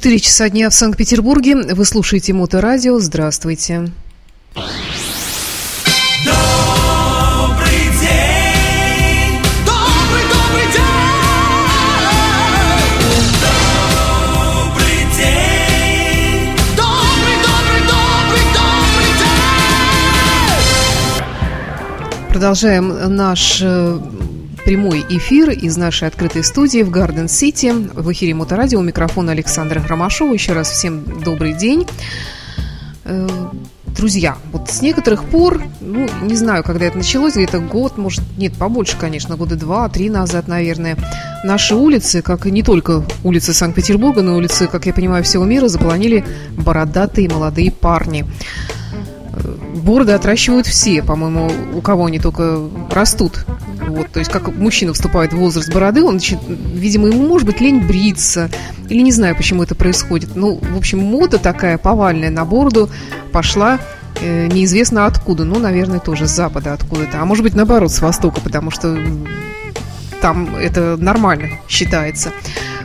4 часа дня в Санкт-Петербурге. Вы слушаете Моторадио. Здравствуйте. Добрый день, добрый, добрый день, добрый день, добрый, добрый, добрый, добрый день. Продолжаем наш э, прямой эфир из нашей открытой студии в Гарден Сити. В эфире Моторадио. У микрофона Александра Громашова. Еще раз всем добрый день. Э, Друзья, вот с некоторых пор, ну, не знаю, когда это началось, где-то год, может, нет, побольше, конечно, года два-три назад, наверное, наши улицы, как и не только улицы Санкт-Петербурга, но улицы, как я понимаю, всего мира, заполонили бородатые молодые парни. Э, Бороды отращивают все, по-моему, у кого они только растут. Вот, то есть, как мужчина вступает в возраст бороды, он, значит, видимо, ему может быть лень бриться, или не знаю, почему это происходит. Ну, в общем, мода такая повальная на бороду пошла э, неизвестно откуда. Ну, наверное, тоже с запада откуда-то. А может быть, наоборот, с востока, потому что там это нормально считается.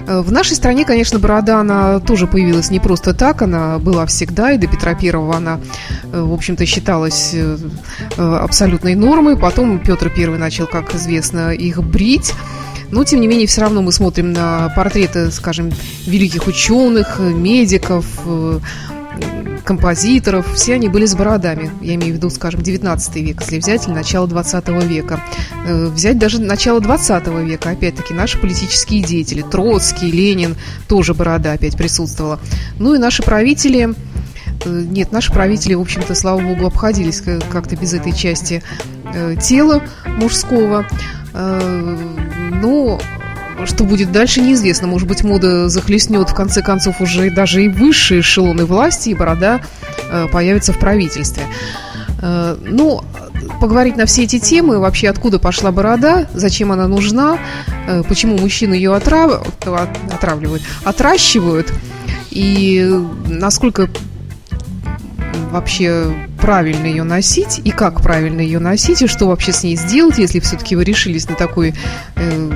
Э, В нашей стране, конечно, борода, она тоже появилась не просто так, она была всегда, и до Петра Первого она, э, в общем-то, считалась э, абсолютной нормой. Потом Петр Первый начал, как известно, их брить. Но, тем не менее, все равно мы смотрим на портреты, скажем, великих ученых, медиков, композиторов, все они были с бородами. Я имею в виду, скажем, 19 век, если взять, или начало 20 века. Э, Взять даже начало 20 века, опять-таки, наши политические деятели, Троцкий, Ленин, тоже борода опять присутствовала. Ну и наши правители, э, нет, наши правители, в общем-то, слава богу, обходились как-то без этой части э, тела мужского. Но что будет дальше, неизвестно. Может быть, мода захлестнет, в конце концов, уже даже и высшие эшелоны власти, и борода э, появится в правительстве. Э, Ну, поговорить на все эти темы, вообще откуда пошла борода, зачем она нужна, э, почему мужчины ее отрав- от- отравливают, отращивают, и насколько вообще правильно ее носить, и как правильно ее носить, и что вообще с ней сделать, если все-таки вы решились на такой э,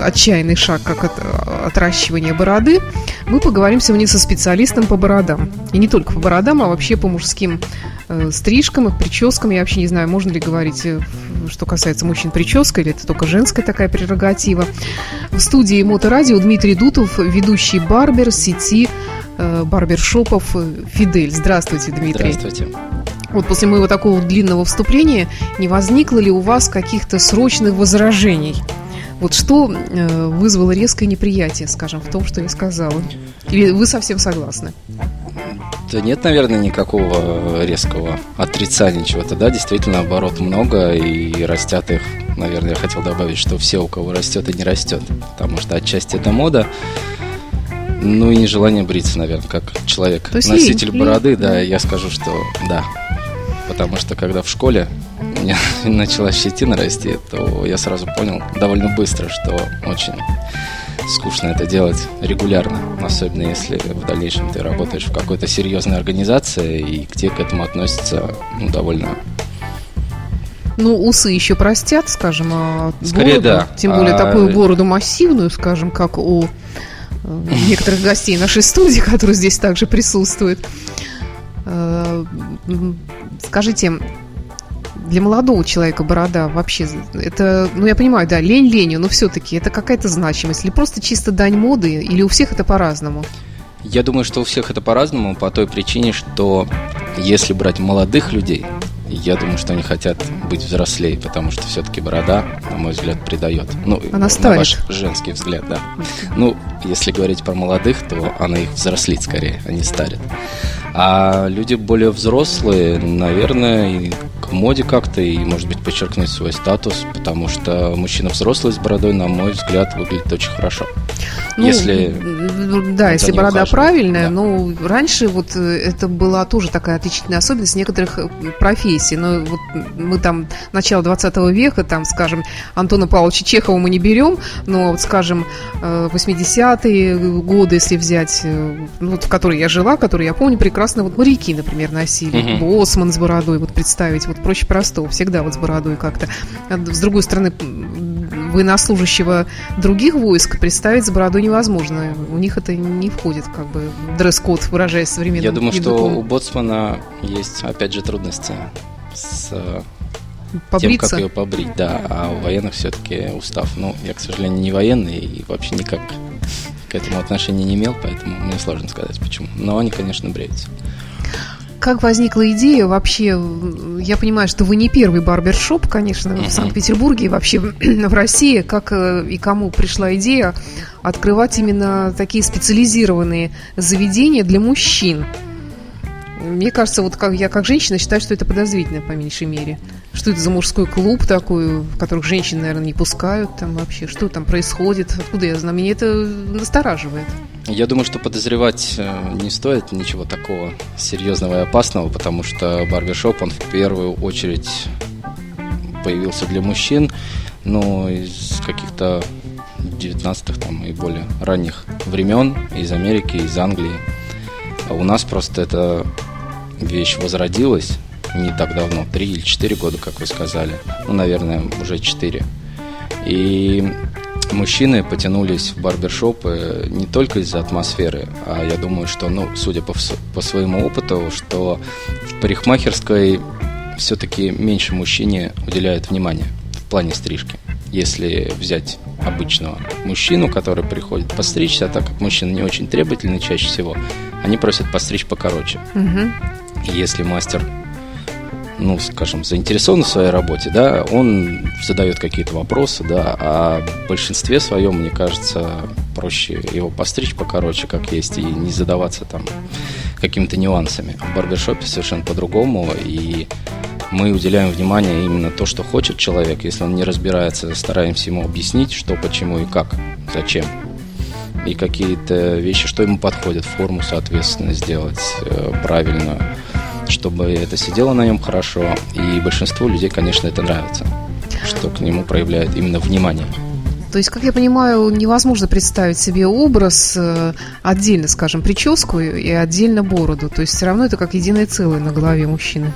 отчаянный шаг, как от- отращивание бороды, мы поговорим сегодня со специалистом по бородам. И не только по бородам, а вообще по мужским э, стрижкам и прическам. Я вообще не знаю, можно ли говорить, э, что касается мужчин, прическа, или это только женская такая прерогатива. В студии Моторадио Дмитрий Дутов, ведущий барбер сети барбершопов э, «Фидель». Здравствуйте, Дмитрий. Здравствуйте. Вот после моего такого длинного вступления не возникло ли у вас каких-то срочных возражений? Вот что э, вызвало резкое неприятие, скажем, в том, что я сказала? Или вы совсем согласны? Да нет, наверное, никакого резкого отрицания чего-то. Да, действительно, оборот много, и растят их, наверное, я хотел добавить, что все, у кого растет и не растет. Потому что отчасти это мода, ну и нежелание бриться, наверное, как человек. То есть Носитель лень, бороды, лень, да, я скажу, что да. Потому что когда в школе у меня начала щетина расти, то я сразу понял довольно быстро, что очень скучно это делать регулярно, особенно если в дальнейшем ты работаешь в какой-то серьезной организации и где к этому относятся ну, довольно... Ну, усы еще простят, скажем, а Скорее, бороду, да. тем более А- такую бороду массивную, скажем, как у э, некоторых гостей нашей студии, которые здесь также присутствуют. Э, Скажите, для молодого человека борода вообще, это, ну я понимаю, да, лень ленью, но все-таки это какая-то значимость, или просто чисто дань моды, или у всех это по-разному? Я думаю, что у всех это по-разному, по той причине, что если брать молодых людей, я думаю, что они хотят быть взрослее, потому что все-таки борода, на мой взгляд, придает. Ну, Она на старит. ваш женский взгляд, да. Ну, если говорить про молодых, то она их взрослит скорее, а не старит. А люди более взрослые, наверное, и к моде как-то, и, может быть, подчеркнуть свой статус, потому что мужчина взрослый с бородой, на мой взгляд, выглядит очень хорошо. Ну, Если да, если борода правильная, да. но раньше вот э, это была тоже такая отличительная особенность некоторых э, профессий. Но вот мы там начало 20 века, там, скажем, Антона Павловича Чехова мы не берем, но, вот, скажем, э, 80-е годы, если взять, э, ну, вот, в которой я жила, которые я помню прекрасно, вот моряки, например, носили, Мгм. боссман с бородой, вот представить, вот проще простого, всегда вот с бородой как-то. А С другой стороны, военнослужащего других войск представить с бородой невозможно. У них это не входит, как бы, дресс-код, выражаясь современным Я думаю, что языком. у боцмана есть, опять же, трудности с э, тем, Побриться. как ее побрить, да. А у военных все-таки устав. Ну, я, к сожалению, не военный и вообще никак к этому отношения не имел, поэтому мне сложно сказать почему. Но они, конечно, бреются. Как возникла идея вообще? Я понимаю, что вы не первый барбершоп, конечно, в. Санкт-Петербурге и вообще в России. Как э, и кому пришла идея открывать именно такие специализированные заведения для мужчин? Мне кажется, вот как я как женщина считаю, что это подозрительно по меньшей мере. Что это за мужской клуб такой, в которых женщин, наверное, не пускают там вообще? Что там происходит? Откуда я знаю? Меня это настораживает. Я думаю, что подозревать э, не стоит ничего такого серьезного и опасного, потому что барбершоп, он в первую очередь появился для мужчин, но из каких-то 19-х там и более ранних времен, из Америки, из Англии. А у нас просто эта вещь возродилась не так давно, 3 или 4 года, как вы сказали. Ну, наверное, уже 4. И мужчины потянулись в барбершопы не только из-за атмосферы, а я думаю, что, ну, судя по, по своему опыту, что в парикмахерской все-таки меньше мужчине уделяют внимание в плане стрижки. Если взять обычного мужчину, который приходит постричься, а так как мужчины не очень требовательны чаще всего, они просят постричь покороче. И Если мастер, ну, скажем, заинтересован в своей работе, да, он задает какие-то вопросы, да, а в большинстве своем, мне кажется, проще его постричь покороче, как есть, и не задаваться там какими-то нюансами. В барбершопе совершенно по-другому, и мы уделяем внимание именно то, что хочет человек. Если он не разбирается, стараемся ему объяснить, что, почему и как, зачем. И какие-то вещи, что ему подходит, форму, соответственно, сделать э, правильно, чтобы это сидело на нем хорошо. И большинству людей, конечно, это нравится, что к нему проявляет именно внимание. То есть, как я понимаю, невозможно представить себе образ э, отдельно, скажем, прическу и отдельно бороду. То есть все равно это как единое целое на голове мужчины.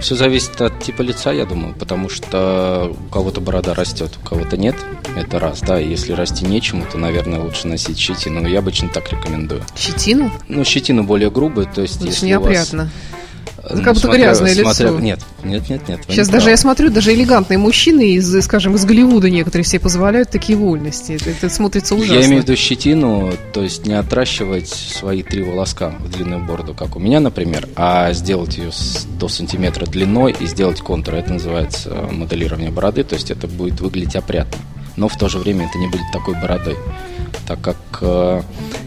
Все зависит от типа лица, я думаю, потому что у кого-то борода растет, у кого-то нет. Это раз, да. И если расти нечему, то, наверное, лучше носить щетину. Я обычно так рекомендую. Щетину? Ну, щетину более грубую, то есть ж если у вас... Ну, как будто грязное лицо. Нет, нет, нет, нет. Сейчас даже правы. я смотрю, даже элегантные мужчины из, скажем, из Голливуда некоторые себе позволяют такие вольности. Это, это смотрится ужасно. Я имею в виду щетину, то есть не отращивать свои три волоска в длинную бороду, как у меня, например, а сделать ее до сантиметра длиной и сделать контур. Это называется э, моделирование бороды, то есть это будет выглядеть опрятно. Но в то же время это не будет такой бородой. Так как э,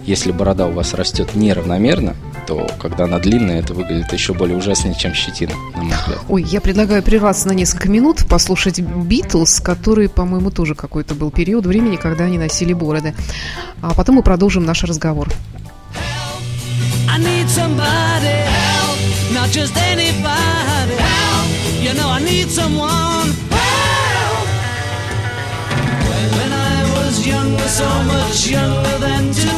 если борода у вас растет неравномерно, то когда она длинная, это выглядит еще более ужаснее, чем щетина, на мой взгляд. Ой, я предлагаю прерваться на несколько минут, послушать Битлз, который, по-моему, тоже какой-то был период времени, когда они носили бороды. А потом мы продолжим наш разговор. I need somebody help, not just anybody help. You know I need someone help. When I was younger, so much younger than today,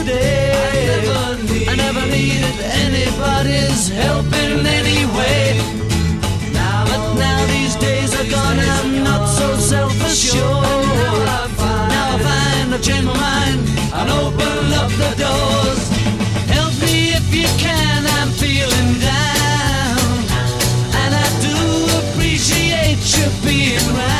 in any way. Now, but now these days are gone, I'm not so self-assured. Now I find I've changed my mind and open up the doors. Help me if you can, I'm feeling down. And I do appreciate you being round.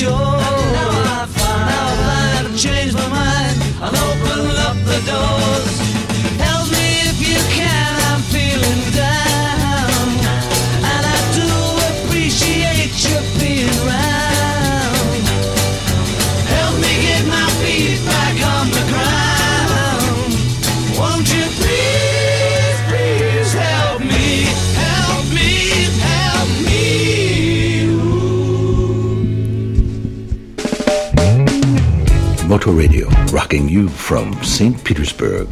canción. Motor Radio, rocking you from St. Petersburg.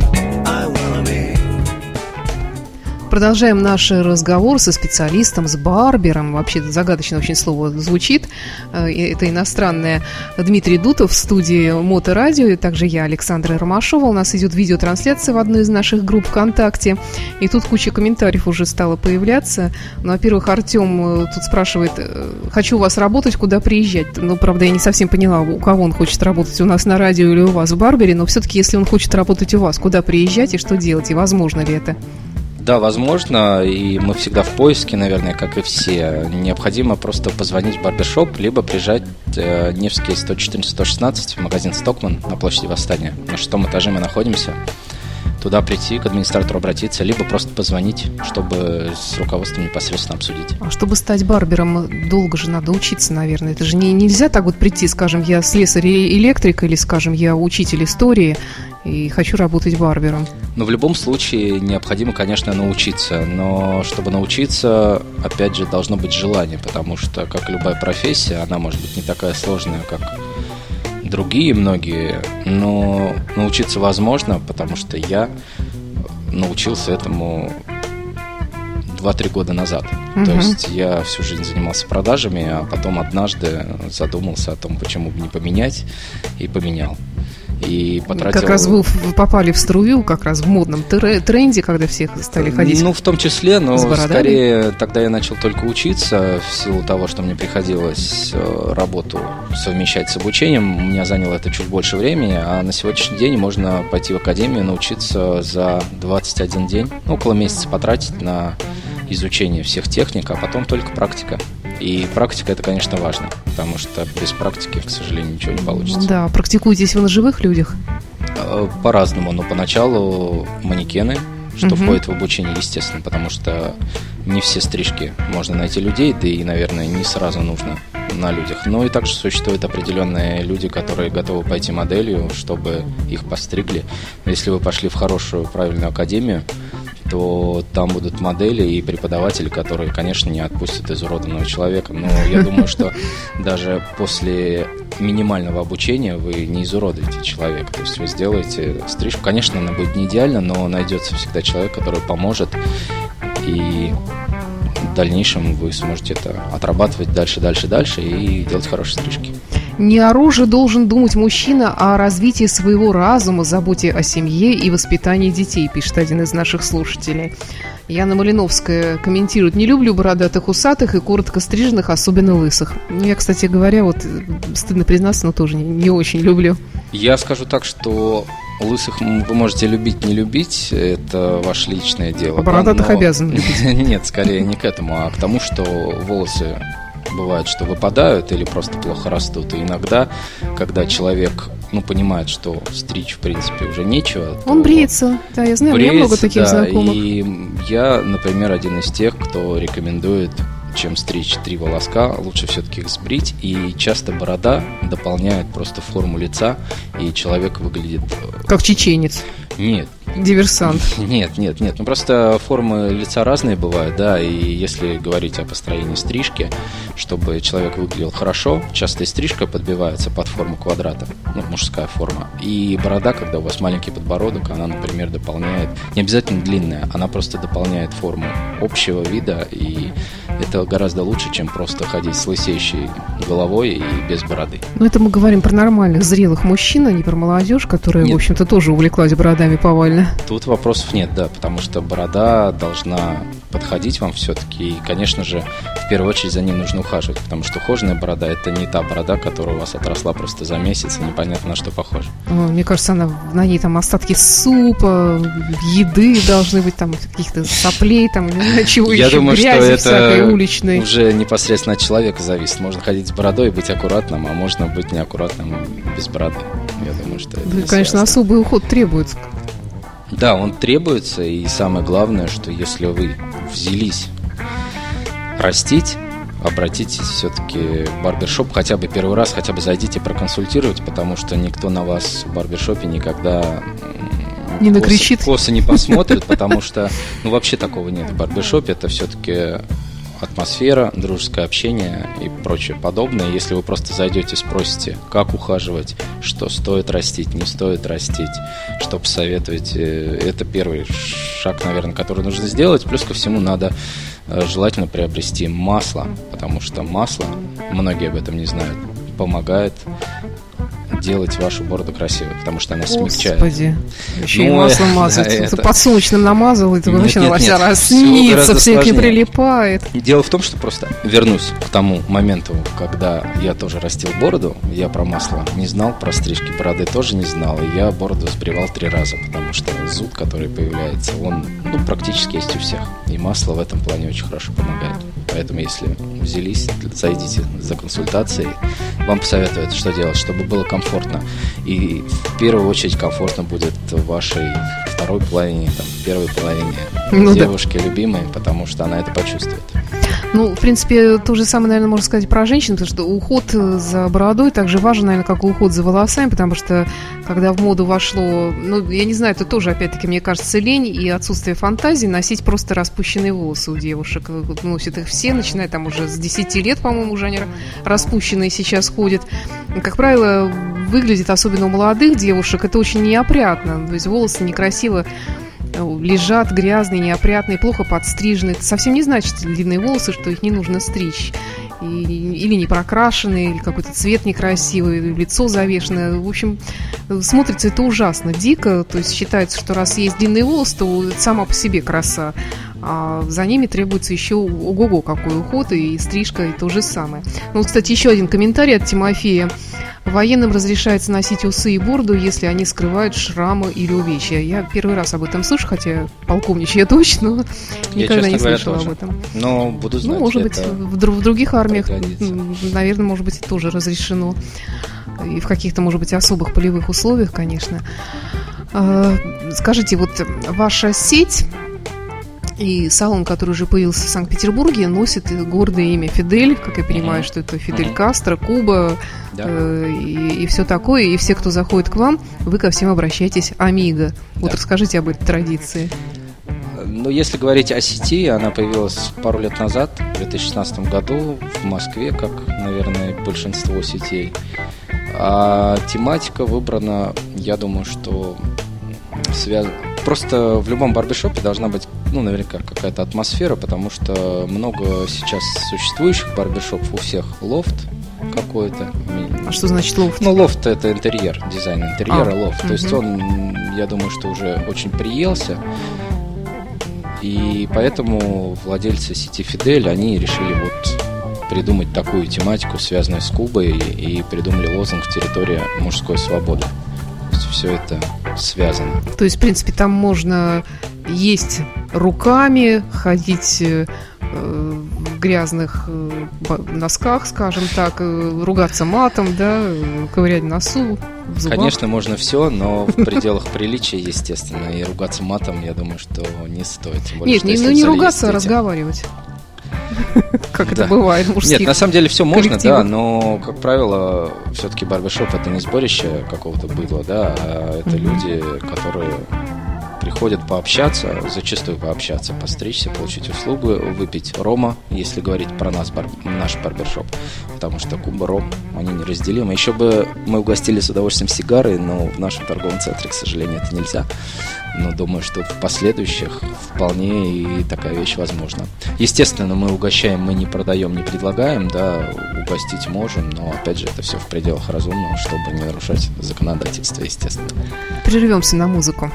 Продолжаем наш разговор со специалистом, с барбером. Вообще загадочно очень слово звучит. Э, Это иностранное. Дмитрий Дутов в студии Моторадио. И также я, Александра Ромашова. У нас идет видеотрансляция в одной из наших групп ВКонтакте. И тут куча комментариев уже стала появляться. Ну, во-первых, Артем э, тут спрашивает, э, хочу у вас работать, куда приезжать? Ну, правда, я не совсем поняла, у кого он хочет работать, у нас на радио или у вас в Барбере. Но все-таки, если он хочет работать у вас, куда приезжать и что делать? И возможно ли это? Да, возможно, и мы всегда в поиске, наверное, как и все. Необходимо просто позвонить в барбершоп, либо приезжать э, Невский 114-116, магазин «Стокман» на площади Восстания. На шестом этаже мы находимся. Туда прийти, к администратору обратиться, либо просто позвонить, чтобы с руководством непосредственно обсудить. А чтобы стать барбером, долго же надо учиться, наверное. Это же не, нельзя так вот прийти, скажем, я слесарь электрик, или, скажем, я учитель истории и хочу работать барбером. Но в любом случае необходимо, конечно, научиться. Но чтобы научиться, опять же, должно быть желание, потому что, как и любая профессия, она может быть не такая сложная, как другие многие, но научиться возможно, потому что я научился этому 2-3 года назад. То Мгм. есть я всю жизнь занимался продажами, а потом однажды задумался о том, почему бы не поменять, и поменял. И потратил... Как раз вы попали в струю, как раз в модном тре- тренде, когда все стали ходить. Ну, в том числе, но скорее тогда я начал только учиться в силу того, что мне приходилось э, работу совмещать с обучением. У меня заняло это чуть больше времени, а на сегодняшний день можно пойти в академию, научиться за 21 день, ну, около месяца потратить на изучение всех техник, а потом только практика. И практика это, конечно, важно, потому что без практики, к сожалению, ничего не получится. Да, практикуетесь вы на живых людях? Э, По-разному, но поначалу манекены, что Мгм. входит в обучение, естественно, потому что не все стрижки можно найти людей, да и, наверное, не сразу нужно на людях. Но и также существуют определенные люди, которые готовы пойти моделью, чтобы их постригли. Если вы пошли в хорошую, правильную академию, то там будут модели и преподаватели, которые, конечно, не отпустят изуродованного человека. Но я думаю, что даже после минимального обучения вы не изуродуете человека. То есть вы сделаете стрижку. Конечно, она будет не идеально, но найдется всегда человек, который поможет. И в дальнейшем вы сможете это отрабатывать дальше, дальше, дальше и делать хорошие стрижки. Не о роже должен думать мужчина, а о развитии своего разума, заботе о семье и воспитании детей, пишет один из наших слушателей. Яна Малиновская комментирует, не люблю бородатых усатых и коротко стриженных, особенно лысых. Я, кстати говоря, вот стыдно признаться, но тоже не, не очень люблю. Я скажу так, что лысых вы можете любить, не любить, это ваше личное дело. А бородатых но- обязан любить. Нет, скорее не к этому, а к тому, что волосы бывает, что выпадают или просто плохо растут. И иногда, когда человек ну, понимает, что стричь, в принципе, уже нечего. Он бреется, да, я знаю, у меня много бреется, таких да, знакомых. И я, например, один из тех, кто рекомендует чем стричь три волоска, лучше все-таки их сбрить. И часто борода дополняет просто форму лица, и человек выглядит... э, Как чеченец, Нет, диверсант. нет, нет, нет. Ну просто формы лица разные бывают, да. И если говорить о построении стрижки, чтобы человек выглядел хорошо, часто и стрижка подбивается под форму квадрата, ну, мужская форма. И борода, когда у вас маленький подбородок, она, например, дополняет, не обязательно длинная, она просто дополняет форму общего вида, и это гораздо лучше, чем просто ходить с лысеющей головой и без бороды. Ну, это мы говорим про нормальных, зрелых мужчин, а не про молодежь, которая, Нет. в общем-то, тоже увлеклась бородами повально. Тут вопросов нет, да, потому что борода должна подходить вам все-таки. И, конечно же, в первую очередь за ней нужно ухаживать, потому что ухоженная борода – это не та борода, которая у вас отросла просто за месяц, и непонятно на что похожа. Мне кажется, она, на ней там остатки супа, еды должны быть, там каких-то соплей, там, не знаю, чего Я еще, думаю, что грязи это всякой уличной. уже непосредственно от человека зависит. Можно ходить с бородой и быть аккуратным, а можно быть неаккуратным без бороды. Я думаю, что это не конечно, связано. особый уход требуется. Да, он требуется, и самое главное, что если вы взялись растить, обратитесь все-таки в барбершоп хотя бы первый раз, хотя бы зайдите проконсультировать, потому что никто на вас в барбершопе никогда Не косо- накричит. Косо, не посмотрит, потому что, ну, вообще такого нет в барбершопе, это все-таки атмосфера, дружеское общение и прочее подобное. Если вы просто зайдете, спросите, как ухаживать, что стоит растить, не стоит растить, что посоветуете, это первый шаг, наверное, который нужно сделать. Плюс ко всему надо э, желательно приобрести масло, потому что масло, многие об этом не знают, помогает делать вашу бороду красивой, потому что она смягчает. Господи. Еще и Ну, масло э, мазать. да, это- подсолнечным намазал, и ты Нет, вообще нет, вся нет, раснится, гораздо все это не сложнее. прилипает. Дело в том, что просто вернусь к тому моменту, когда я тоже растил бороду, я про масло не знал, про стрижки бороды тоже не знал, и я бороду сбривал три раза, потому что зуд, который появляется, он ну, практически есть у всех. И масло в этом плане очень хорошо помогает. Поэтому, если взялись, зайдите за консультацией, вам посоветуют, что делать, чтобы было комфортно. И в первую очередь комфортно будет вашей второй половине, там, первой половине Ну да. девушки любимой, потому что она это почувствует. Ну, в принципе, то же самое, наверное, можно сказать про женщин, потому что уход э, за бородой так же важен, наверное, как и уход за волосами, потому что когда в моду вошло, ну, я не знаю, это тоже, опять-таки, мне кажется, лень и отсутствие фантазии носить просто распущенные волосы у девушек. Э, Носят их все, начиная там уже с 10 лет, по-моему, уже они распущенные сейчас ходят. Как правило, выглядит, особенно у молодых девушек, это очень неопрятно. То есть волосы некрасиво лежат грязные, неопрятные, плохо подстрижены. Это совсем не значит, длинные волосы, что их не нужно стричь. И- или не прокрашенные, или какой-то цвет некрасивый, лицо завешенное. В общем, смотрится это ужасно, дико. То есть считается, что раз есть длинные волосы, то сама по себе краса. А за ними требуется еще ого-го какой уход и стрижка, и то же самое. Ну, кстати, еще один комментарий от Тимофея. Военным разрешается носить усы и бороду, если они скрывают шрамы или увечья. Я первый раз об этом слышу, хотя полковничья дочь, но Я, никогда не говоря, слышала тоже. об этом. Но буду знать. Ну, может быть, в, в других армиях, пригодится. наверное, может быть, тоже разрешено. И в каких-то, может быть, особых полевых условиях, конечно. А, Скажите, вот ваша сеть и салон, который уже появился в Санкт-Петербурге, носит гордое имя Фидель, как я понимаю, Мгм. что это Фидель Мгм. Кастро, Куба Да. э, и, все такое. И все, кто заходит к вам, вы ко всем обращаетесь Амиго. Вот Да. расскажите об этой традиции. Ну, если говорить о сети, она появилась пару лет назад, в 2016 году в Москве, как, наверное, большинство сетей. А тематика выбрана, я думаю, что связана... Просто в любом барбершопе должна быть, ну, наверняка, какая-то атмосфера, потому что много сейчас существующих барбершопов, у всех лофт какой-то. А что значит лофт? Ну, лофт это интерьер, дизайн интерьера, А, лофт. То есть он, я думаю, что уже очень приелся. И поэтому владельцы сети Фидель, они решили вот придумать такую тематику, связанную с Кубой, и придумали лозунг «Территория мужской свободы». То есть все это связано. То есть, в принципе, там можно есть руками, ходить э, в грязных э, носках, скажем так, э, ругаться матом, да, ковырять носу. Конечно, можно все, но в пределах приличия, естественно, и ругаться матом, я думаю, что не стоит. Более, Нет, не, ну не ругаться, а разговаривать. Как это бывает в мужских. Нет, на самом деле все можно, да, но, как правило, все-таки барбершоп это не сборище какого-то быдла, да, а это люди, которые приходят пообщаться, зачастую пообщаться, постричься, получить услугу, выпить рома, если говорить про нас, бар- наш барбершоп, потому что Куба, ром, они неразделимы. Еще бы мы угостили с удовольствием сигары, но в нашем торговом центре, к сожалению, это нельзя. Но думаю, что в последующих вполне и такая вещь возможна. Естественно, мы угощаем, мы не продаем, не предлагаем, да, угостить можем, но опять же это все в пределах разумного, чтобы не нарушать законодательство, естественно. Прервемся на музыку.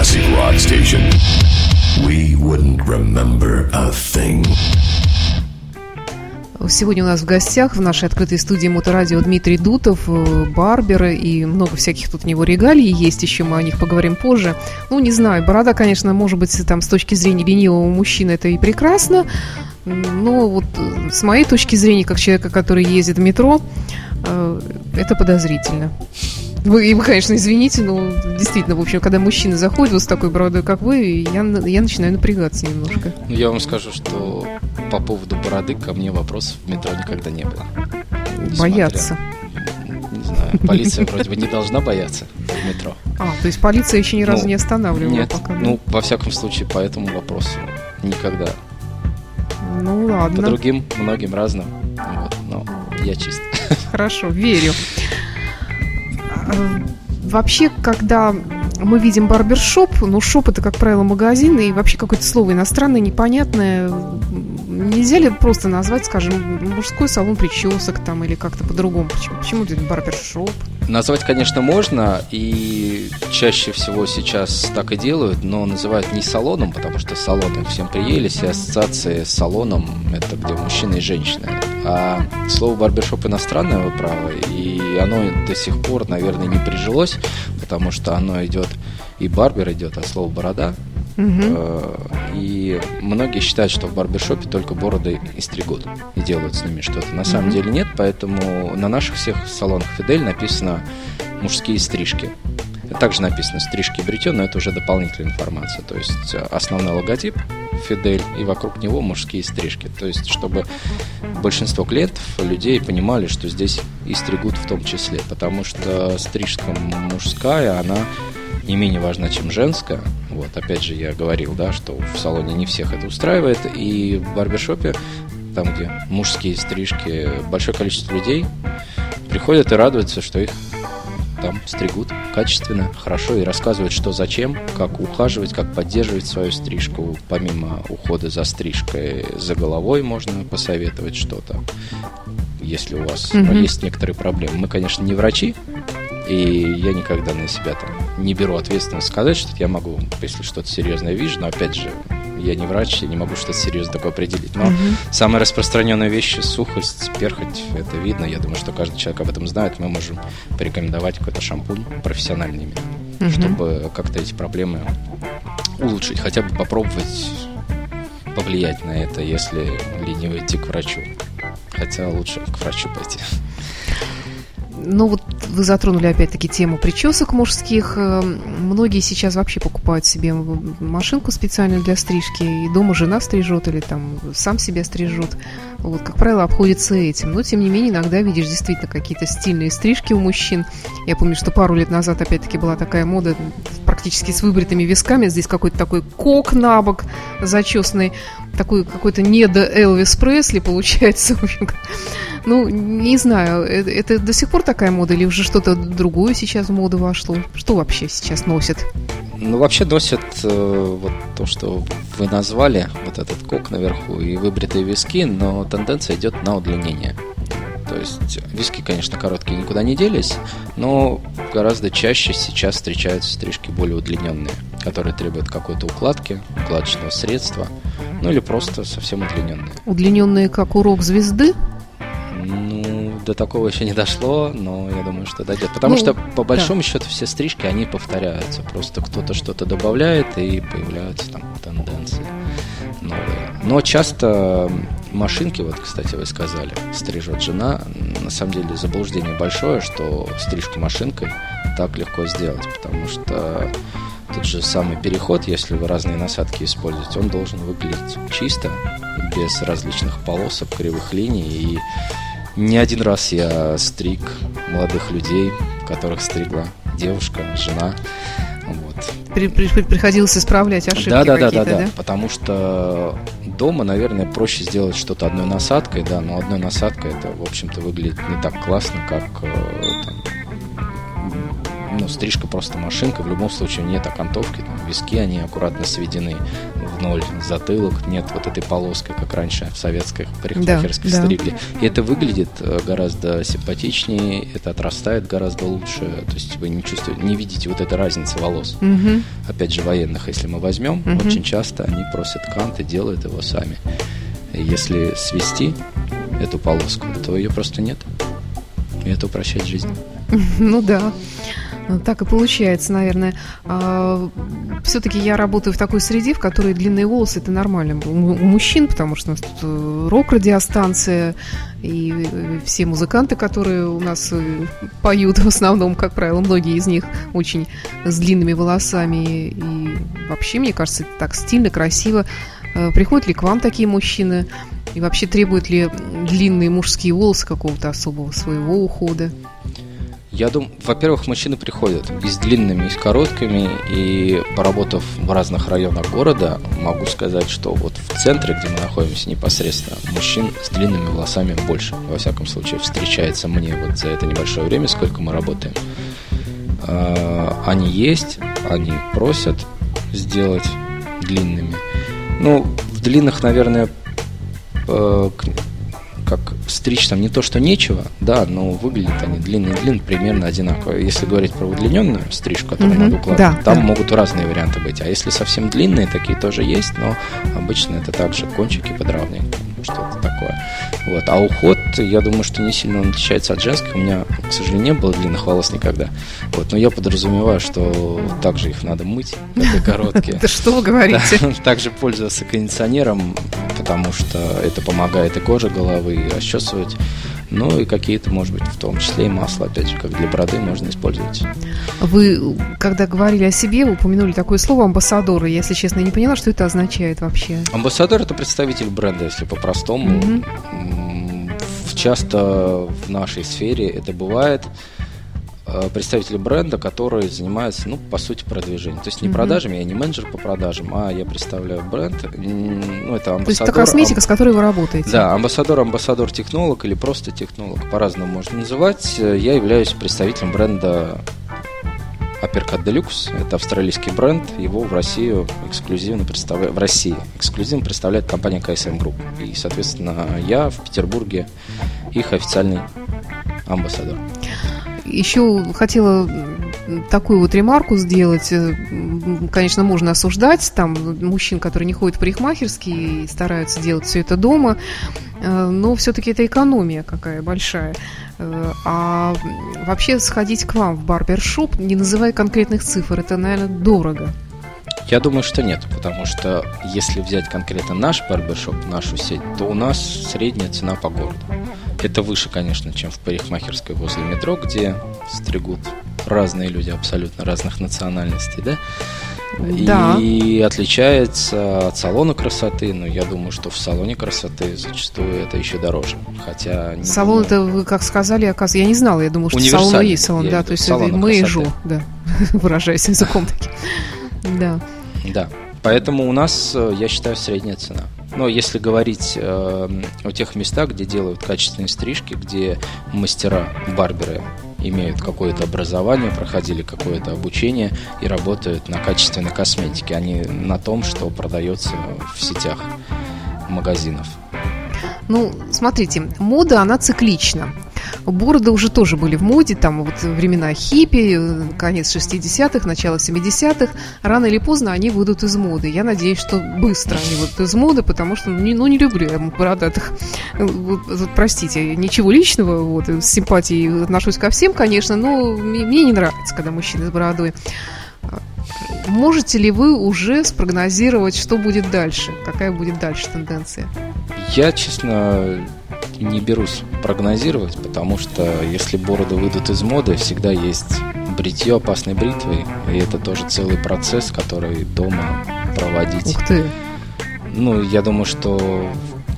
classic rock station, we wouldn't remember a thing. Сегодня у нас в гостях в нашей открытой студии Моторадио Дмитрий Дутов, э, Барбер и много всяких тут у него регалий есть еще, мы о них поговорим позже. Ну, не знаю, борода, конечно, может быть, там с точки зрения ленивого мужчины это и прекрасно, но вот э, с моей точки зрения, как человека, который ездит в метро, э, это подозрительно. Вы, и вы, конечно, извините, но действительно, в общем, когда мужчина заходит вот с такой бородой, как вы, я, я начинаю напрягаться немножко. Ну, я вам скажу, что по поводу бороды ко мне вопросов в метро никогда не было. Бояться. Не знаю, полиция вроде бы не должна бояться в метро. А, то есть полиция еще ни разу Ну, не останавливала Нет, пока? ну, во всяком случае, по этому вопросу никогда. ну По ладно, другим, многим разным. Вот, но я чист. хорошо, верю. А, Вообще, когда мы видим барбершоп, ну, шоп это, как правило, магазин, и вообще какое-то слово иностранное, непонятное. Нельзя ли просто назвать, скажем, мужской салон причесок там или как-то по-другому? Почему, почему это барбершоп? Назвать, конечно, можно, и чаще всего сейчас так и делают, но называют не салоном, потому что салоны всем приелись, и ассоциации с салоном – это где мужчины и женщины. А слово барбершоп иностранное, вы правы, и оно до сих пор, наверное, не прижилось, потому что оно идет, и барбер идет от слова борода, Э, И многие считают, что в барбершопе только бороды и стригут и делают с ними что-то. На самом деле нет, поэтому на наших всех салонах Фидель написано мужские стрижки. Также написано стрижки и бритье, но это уже дополнительная информация. То есть э, основной логотип Фидель и вокруг него мужские стрижки. То есть чтобы большинство клиентов, людей понимали, что здесь и стригут в том числе. Потому что стрижка мужская, она не менее важна, чем женская. Вот, опять же, я говорил, да, что в салоне не всех это устраивает. И в барбершопе, там, где мужские стрижки, большое количество людей приходят и радуются, что их там стригут качественно, хорошо и рассказывают, что зачем, как ухаживать, как поддерживать свою стрижку. Помимо ухода за стрижкой, за головой можно посоветовать что-то, если у вас ну, Мгм. есть некоторые проблемы. Мы, конечно, не врачи, и я никогда на себя там не беру ответственность сказать, что я могу, если что-то серьезное вижу, но опять же, я не врач, я не могу что-то серьезное такое определить. Но Мгм. самая распространенная вещь – сухость, перхоть, это видно. Я думаю, что каждый человек об этом знает. Мы можем порекомендовать какой-то шампунь профессиональный именно, Мгм. чтобы как-то эти проблемы улучшить, хотя бы попробовать повлиять на это, если лениво идти к врачу. Хотя лучше к врачу пойти. Ну вот вы затронули опять-таки тему причесок мужских. Э, Многие сейчас вообще покупают себе машинку специальную для стрижки, и дома жена стрижет или там сам себя стрижет. Вот, как правило, обходится этим. Но, тем не менее, иногда видишь действительно какие-то стильные стрижки у мужчин. Я помню, что пару лет назад опять-таки была такая мода практически с выбритыми висками. Здесь какой-то такой кок на бок зачесанный, такой какой-то недо Элвис Пресли получается. В общем, ну, не знаю, э- это до сих пор такая мода или уже что-то другое сейчас в моду вошло? Что вообще сейчас носят? Ну, вообще носят э, вот то, что вы назвали, вот этот кок наверху и выбритые виски, но тенденция идет на удлинение. То есть виски, конечно, короткие никуда не делись, но гораздо чаще сейчас встречаются стрижки более удлиненные, которые требуют какой-то укладки, укладочного средства, ну или просто совсем удлиненные. Удлиненные, как урок звезды? Ну, до такого еще не дошло, но я думаю, что дойдет. Потому Ну, что, по большому счету, все стрижки, они повторяются. Просто кто-то что-то добавляет, и появляются там тенденции новые. Но часто машинки, вот, кстати, вы сказали, стрижет жена. На самом деле заблуждение большое, что стрижку машинкой так легко сделать, потому что тот же самый переход, если вы разные насадки используете, он должен выглядеть чисто, без различных полосок, кривых линий. И не один раз я стриг молодых людей, которых стригла девушка, жена. Вот. При- при- при- приходилось исправлять ошибки Да, да, да, да, какие-то, да. Потому что дома, наверное, проще сделать что-то одной насадкой, да, но одной насадкой это, в общем-то, выглядит не так классно, как э, там, ну, стрижка просто машинка. В любом случае нет окантовки, там, виски, они аккуратно сведены. Ноль затылок, нет вот этой полоски, как раньше в советской парикмахерской да, стригли. Да. И это выглядит э, гораздо симпатичнее, это отрастает гораздо лучше, то есть вы не чувствуете, не видите вот этой разницы волос. Угу. Опять же, военных, если мы возьмем, угу. очень часто они просят канты, делают его сами. Если свести эту полоску, то ее просто нет. И это упрощает жизнь. Ну да. Так и получается, наверное. А, все-таки я работаю в такой среде, в которой длинные волосы это нормально у мужчин, потому что у нас тут э, рок-радиостанция, и э, все музыканты, которые у нас э, поют в основном, как правило, многие из них очень с длинными волосами. И вообще, мне кажется, это так стильно, красиво. Приходят ли к вам такие мужчины? И вообще требуют ли длинные мужские волосы какого-то особого своего ухода? Я думаю, во-первых, мужчины приходят и с длинными, и с короткими, и поработав в разных районах города, могу сказать, что вот в центре, где мы находимся непосредственно, мужчин с длинными волосами больше. Во всяком случае, встречается мне вот за это небольшое время, сколько мы работаем. А, они есть, они просят сделать длинными. Ну, в длинных, наверное, э, как стричь там не то, что нечего, да, но выглядят они длинные-длинные примерно одинаково. Если говорить про удлиненную стрижку, которую mm-hmm. надо укладывать, да, там да. могут разные варианты быть. А если совсем длинные, такие тоже есть, но обычно это также кончики подравнивания, что-то такое. Вот. А уход, я думаю, что не сильно он отличается от женского. У меня, к сожалению, не было длинных волос никогда. Вот. Но я подразумеваю, что также их надо мыть, и короткие. Да что вы говорите? Также пользоваться кондиционером, потому что это помогает и коже головы, и расчесывать. Ну и какие-то, может быть, в том числе и масло, опять же, как для бороды можно использовать. Вы, когда говорили о себе, вы упомянули такое слово амбассадор. Я, если честно, не поняла, что это означает вообще. Амбассадор – это представитель бренда, если по-простому. Угу. Часто в нашей сфере это бывает Э, представители бренда, которые занимаются, ну, по сути, продвижением. То есть не mm-hmm. продажами, я не менеджер по продажам, а я представляю бренд. Ну, это амбассадор. То есть это косметика, ам... с которой вы работаете? Да, амбассадор, амбассадор-технолог или просто технолог, по-разному можно называть. Я являюсь представителем бренда Uppercut Deluxe. Это австралийский бренд. Его в Россию эксклюзивно представляет в России эксклюзивно представляет компания KSM Group. И, соответственно, я в Петербурге их официальный амбассадор. Еще хотела такую вот ремарку сделать. Э, конечно, можно осуждать там мужчин, которые не ходят в парикмахерские и стараются делать все это дома, э, но все-таки это экономия какая большая. Э, а вообще сходить к вам в барбершоп, не называя конкретных цифр, это, наверное, дорого. Я думаю, что нет, потому что если взять конкретно наш барбершоп, нашу сеть, то у нас средняя цена по городу. Это выше, конечно, чем в парикмахерской возле метро, где стригут разные люди абсолютно разных национальностей, да? Да. И отличается от салона красоты, но я думаю, что в салоне красоты зачастую это еще дороже. Хотя салон это вы как сказали, оказывается, я не знала, я думаю, что салон есть салон, да, то есть это мэйжу, да, выражаясь языком таким. Да. Да. Поэтому у нас, э, я считаю, средняя цена. Но если говорить э, о тех местах, где делают качественные стрижки, где мастера, барберы имеют какое-то образование, проходили какое-то обучение и работают на качественной косметике, а не на том, что продается в сетях магазинов. Ну, смотрите, мода, она циклична. Бороды уже тоже были в моде, там вот времена хиппи, конец 60-х, начало 70-х. Рано или поздно они выйдут из моды. Я надеюсь, что быстро они выйдут из моды, потому что, ну, ну не люблю я бородатых. Вот, вот, простите, ничего личного, вот, с симпатией отношусь ко всем, конечно, но мне, не нравится, когда мужчины с бородой. Можете ли вы уже спрогнозировать, что будет дальше? Какая будет дальше тенденция? Я, честно, не берусь прогнозировать, потому что если бороды выйдут из моды, всегда есть бритье опасной бритвой, и это тоже целый процесс, который дома проводить. Ух ты! Ну, я думаю, что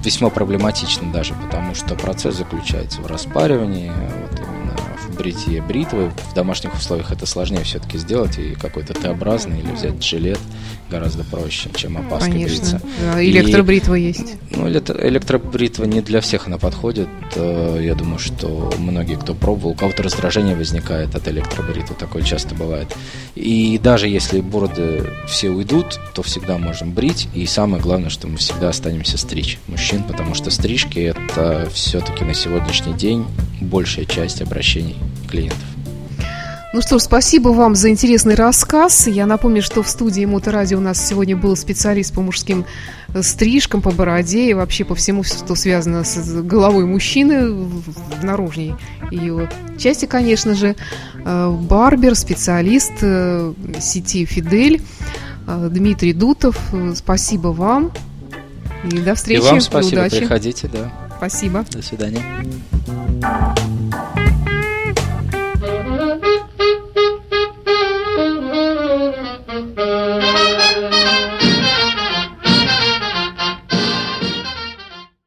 весьма проблематично даже, потому что процесс заключается в распаривании, вот именно в бритье бритвы. В домашних условиях это сложнее все-таки сделать, и какой-то Т-образный или взять жилет гораздо проще, чем опаской Конечно. бриться. Электробритва есть. Ну, эле- электробритва не для всех она подходит. Э, Я думаю, что многие, кто пробовал, у кого-то раздражение возникает от электробритвы, такое часто бывает. И даже если бороды все уйдут, то всегда можем брить. И самое главное, что мы всегда останемся стричь мужчин, потому что стрижки это все-таки на сегодняшний день большая часть обращений клиентов. Ну что ж, спасибо вам за интересный рассказ. Я напомню, что в студии Моторадио у нас сегодня был специалист по мужским э, стрижкам, по бороде и вообще по всему, что связано с головой мужчины в наружней ее части, конечно же. Э, Барбер, специалист э, сети «Фидель» Дмитрий Дутов. Спасибо вам. И до встречи. и вам спасибо, удачи. приходите, да. Спасибо. До свидания.